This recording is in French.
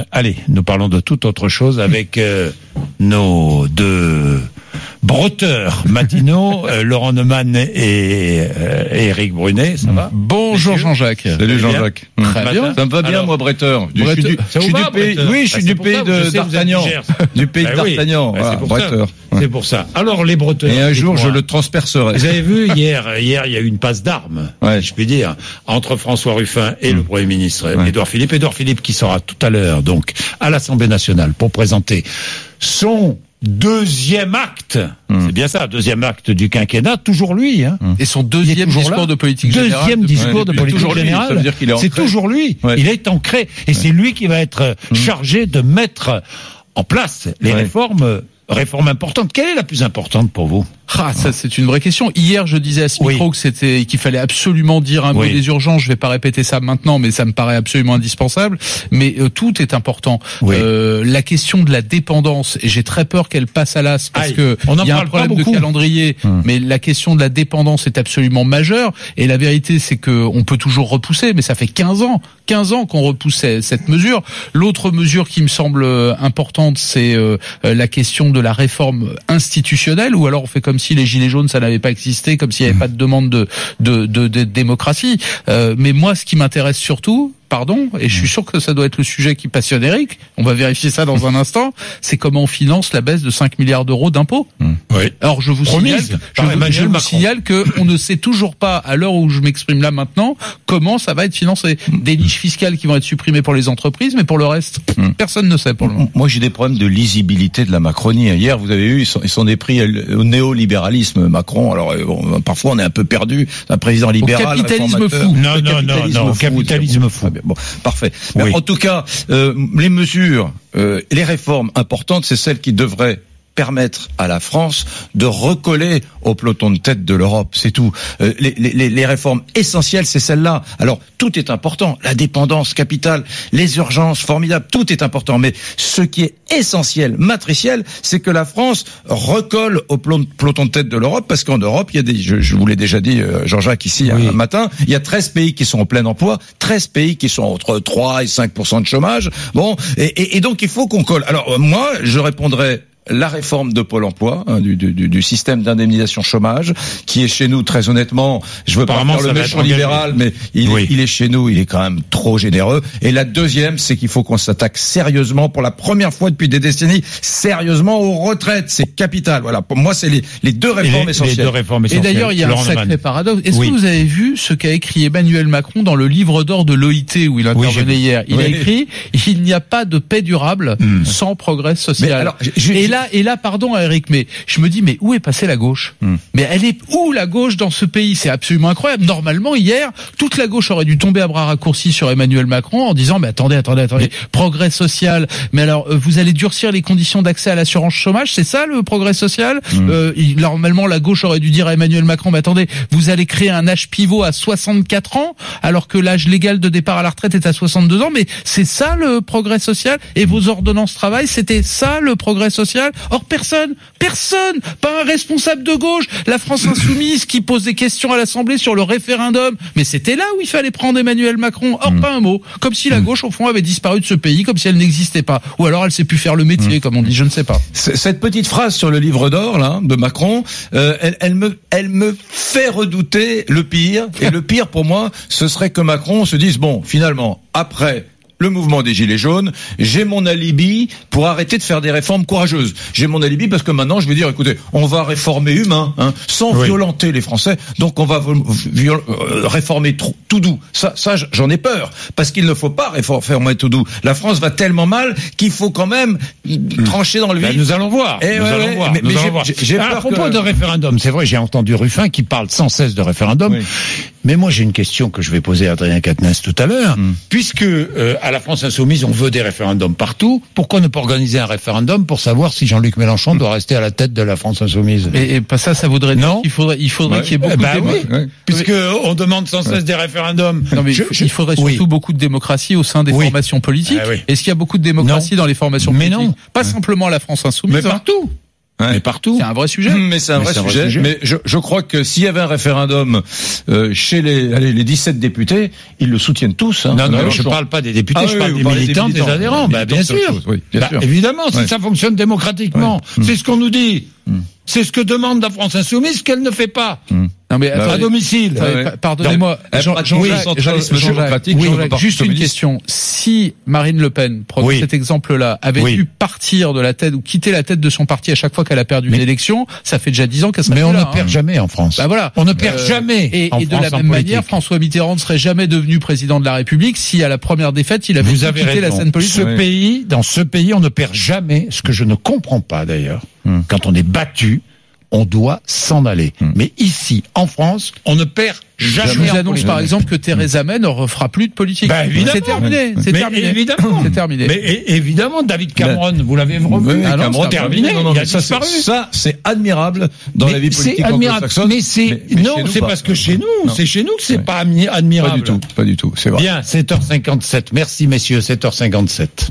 Euh, allez, nous parlons de toute autre chose avec euh, nos deux brotteurs matinaux, euh, Laurent Neumann et, euh, Eric Brunet. Ça va? Bonjour Jean-Jacques. Salut Jean-Jacques. Très bien. Ça me va bien, Alors, moi, bretteur. Je suis du, Ça je vous suis va, du pays, Bretteur? oui, je Bah, suis du pays de d'Artagnan. du pays Bah d'Artagnan. bah, bretteur. C'est pour ça. Alors les brotteurs. Et un jour, je le transpercerai. Vous avez vu hier, hier il y a eu une passe d'armes, Ouais. si je puis dire, entre François Ruffin et le Premier ministre Ouais. Édouard Philippe. Édouard Philippe qui sera tout à l'heure donc à l'Assemblée nationale pour présenter son deuxième acte. C'est bien ça, deuxième acte du quinquennat, toujours lui. Hein. Et son Il est deuxième discours là. de politique générale. Deuxième discours de politique toujours générale. C'est ancré. toujours lui. Ouais. Il est ancré. Et c'est lui qui va être chargé de mettre en place les Ouais. réformes, réformes importantes. Quelle est la plus importante pour vous? Ah, ça c'est une vraie question. Hier, je disais à ce Oui. micro que c'était qu'il fallait absolument dire un mot Oui. des urgences. Je vais pas répéter ça maintenant, mais ça me paraît absolument indispensable. Mais euh, tout est important. Oui. Euh, la question de la dépendance, et j'ai très peur qu'elle passe à l'as parce Aïe, que on y a un problème de calendrier. Mais la question de la dépendance est absolument majeure. Et la vérité, c'est que on peut toujours repousser, mais ça fait 15 ans, 15 ans qu'on repoussait cette mesure. L'autre mesure qui me semble euh, importante, c'est euh, euh, la question de la réforme institutionnelle, ou alors on fait comme si les gilets jaunes ça n'avait pas existé, comme s'il n'y avait pas de demande de de, de, de démocratie. Euh, mais moi, ce qui m'intéresse surtout, pardon, et je suis sûr que ça doit être le sujet qui passionne Eric, on va vérifier ça dans un instant, c'est comment on finance la baisse de 5 milliards d'euros d'impôts. Oui. Alors je vous Promise signale, je vous, je vous signale que on ne sait toujours pas à l'heure où je m'exprime là maintenant comment ça va être financé. Des niches fiscales qui vont être supprimées pour les entreprises, mais pour le reste, personne ne sait pour le moment. Moi, j'ai des problèmes de lisibilité de la Macronie. Hier, vous avez vu, ils sont, ils sont des prix au néolibéralisme, Macron. Alors, euh, bon, parfois, on est un peu perdu. Un président libéral. capitalisme réformateur. fou. Non, non, non, capitalisme non, fou, capitalisme fou. Bien. Bon, parfait. Mais. En tout cas, euh, les mesures, euh, les réformes importantes, c'est celles qui devraient permettre à la France de recoller au peloton de tête de l'Europe, c'est tout. Euh, les, les- les réformes essentielles, c'est celle-là. Alors, tout est important. La dépendance capitale, les urgences, formidables, tout est important. Mais ce qui est essentiel, matriciel, c'est que la France recolle au peloton de tête de l'Europe, parce qu'en Europe, il y a des, je, je vous l'ai déjà dit, euh, Jean-Jacques, ici, Oui. un matin, il y a 13 pays qui sont en plein emploi, 13 pays qui sont entre 3 et 5 de chômage. Bon, et, et- et donc il faut qu'on colle. Alors moi, je répondrai la réforme de Pôle Emploi, hein, du, du- du- du système d'indemnisation chômage, qui est chez nous très honnêtement, je veux pas faire le méchant libéral, mais il, Oui. il est chez nous, il est quand même trop généreux. Et la deuxième, c'est qu'il faut qu'on s'attaque sérieusement, pour la première fois depuis des décennies, sérieusement aux retraites. C'est capital. Voilà, pour moi, c'est les, les deux réformes les, essentielles. les deux réformes Et d'ailleurs, il y a un sacré Neumann. paradoxe. Est-ce Oui. que vous avez vu ce qu'a écrit Emmanuel Macron dans le livre d'or de l'OIT où il Oui, intervenait vu. hier? Il a Oui. écrit il n'y a pas de paix durable sans progrès social. Et là, et là, pardon, Eric, mais je me dis, mais où est passée la gauche? Mais elle est où la gauche dans ce pays? C'est absolument incroyable. Normalement, hier, toute la gauche aurait dû tomber à bras raccourcis sur Emmanuel Macron en disant, mais attendez, attendez, attendez, progrès social. Mais alors, euh, vous allez durcir les conditions d'accès à l'assurance chômage, c'est ça le progrès social? Euh, il- Normalement, la gauche aurait dû dire à Emmanuel Macron, mais attendez, vous allez créer un âge pivot à 64 ans, alors que l'âge légal de départ à la retraite est à 62 ans. Mais c'est ça le progrès social? Et vos ordonnances travail, c'était ça le progrès social? Or, personne, personne, pas un responsable de gauche, la France insoumise qui pose des questions à l'Assemblée sur le référendum. Mais c'était là où il fallait prendre Emmanuel Macron. Or, pas un mot. Comme si la gauche, au fond, avait disparu de ce pays, comme si elle n'existait pas. Ou alors elle sait plus faire le métier, comme on dit, je ne sais pas. Cette petite phrase sur le livre d'or là de Macron, euh, elle, elle me, elle me fait redouter le pire. Et le pire pour moi, ce serait que Macron se dise bon, finalement, après le mouvement des Gilets jaunes, j'ai mon alibi pour arrêter de faire des réformes courageuses. J'ai mon alibi parce que maintenant, je vais dire, écoutez, on va réformer humain, hein, sans Oui. violenter les Français. Donc, on va euh, réformer tout doux. Ça, ça, j'en ai peur parce qu'il ne faut pas réformer tout doux. La France va tellement mal qu'il faut quand même trancher dans le Ben, vif. nous allons voir. Eh nous ouais, allons ouais, voir. mais- nous allons j'ai- voir. j'ai à peur propos que- de référendum, c'est vrai, j'ai entendu Ruffin qui parle sans cesse de référendum. Oui. Mais moi, j'ai une question que je vais poser à Adrien Quatennens tout à l'heure. Hmm. Puisque euh, à la France insoumise, on veut des référendums partout, pourquoi ne pas organiser un référendum pour savoir si Jean-Luc Mélenchon doit rester à la tête de la France insoumise? Et, et pas ça, ça voudrait dire Non. qu'il faudrait, il faudrait Ouais. qu'il y ait beaucoup ben de oui, Ouais. puisque on demande sans cesse des référendums. Non mais Je- il faudrait oui. surtout beaucoup de démocratie au sein des formations politiques. Ah oui. Est-ce qu'il y a beaucoup de démocratie dans les formations Mais politiques non. Pas simplement à la France insoumise. Mais hein. Ouais. mais partout. C'est un vrai sujet. Mais c'est un, vrai sujet. Mais je, je crois que s'il y avait un référendum euh, chez les, allez, les 17 députés, ils le soutiennent tous. Hein. Non, non, je genre. parle pas des députés, Ah je oui, parle des des militants, des, militants. adhérents. Bah, bien c'est autre sûr. chose, oui, bien Bah, sûr. Évidemment, si Ouais. ça fonctionne démocratiquement, c'est ce qu'on nous dit. C'est ce que demande la France insoumise qu'elle ne fait pas. Non mais Bah À domicile. ouais. pa- pardonnez-moi, Donc, Jean- elle Jean- pratique le Jacques- centralisme Jean- démocratique, Jean- Jean- Jacques, Parti juste une question. Si Marine Le Pen, prenons Oui. cet exemple-là, avait Oui. dû partir de la tête ou quitter la tête de son parti à chaque fois qu'elle a perdu Mais- une élection, ça fait déjà dix ans qu'elle serait Mais on là, ne perd hein. jamais en France. Bah voilà. On ne perd Euh, jamais. Et, en et de France la même manière, François Mitterrand ne serait jamais devenu président de la République si à la première défaite il avait Vous quitter la scène politique. Ce pays, dans ce pays, on ne perd jamais. Ce que je ne comprends pas d'ailleurs, Hmm. quand on est battu, on doit s'en aller. Mais ici, en France, on ne perd jamais. Je vous annonce politique. par exemple que Theresa May ne refera plus de politique. Bah, évidemment. c'est terminé, c'est Mais terminé. évidemment. C'est terminé. Mais évidemment, David Cameron, vous l'avez revu. Oui, Ah non, Cameron, c'est terminé. Non, non, il a mais ça, c'est- disparu. Ça, c'est admirable dans Mais la vie c'est politique admirable. anglo-saxonne. Mais c'est mais non, chez nous, c'est pas. parce que chez nous, c'est chez nous que c'est Ouais. pas admi- admirable. Pas du tout, pas du tout, c'est vrai. Bien, 7h57. Merci messieurs, 7h57.